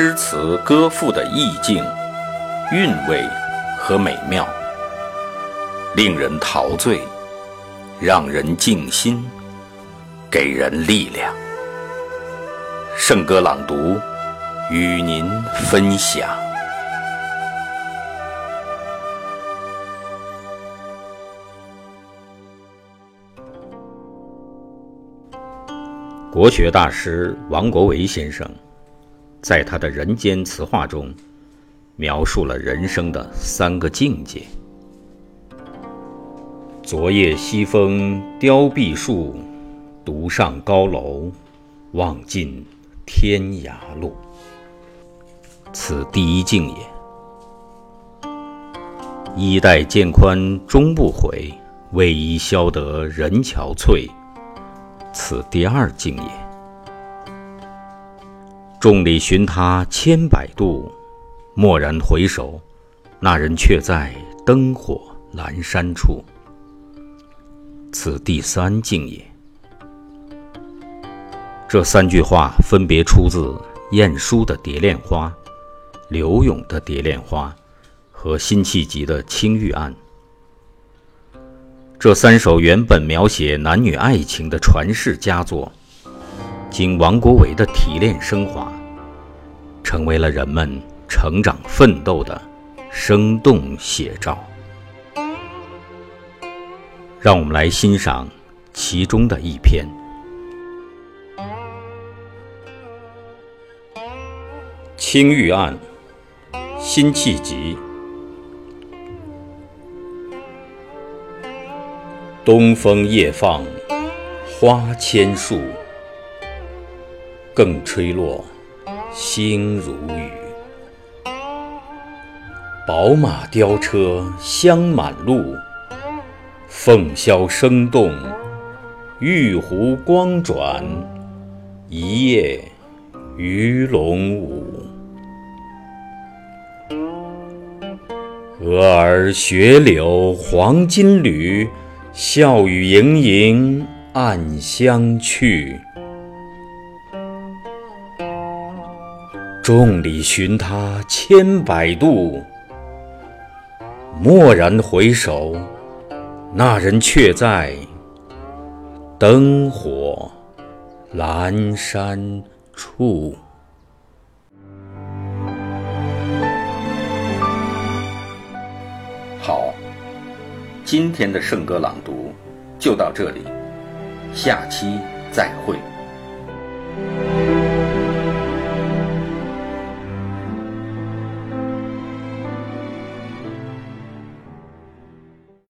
诗词歌赋的意境、韵味和美妙，令人陶醉，让人静心，给人力量。圣歌朗读，与您分享。国学大师王国维先生。在他的人间词话中，描述了人生的三个境界：昨夜西风凋碧树，独上高楼，望尽天涯路。此第一境也。衣带渐宽终不悔，为伊消得人憔悴。此第二境也。众里寻他千百度，蓦然回首，那人却在灯火阑珊处。此第三境也。这三句话分别出自晏殊的《蝶恋花》、柳永的《蝶恋花》和辛弃疾的《青玉案》。这三首原本描写男女爱情的传世佳作。经王国维的提炼升华，成为了人们成长奋斗的生动写照。让我们来欣赏其中的一篇《青玉案》，辛弃疾。东风夜放花千树。更吹落，星如雨。宝马雕车香满路，凤箫声动，玉壶光转，一夜鱼龙舞。蛾儿雪柳黄金缕，笑语盈盈暗香去。众里寻他千百度，蓦然回首，那人却在灯火阑珊处。好，今天的圣歌朗读就到这里，下期再会。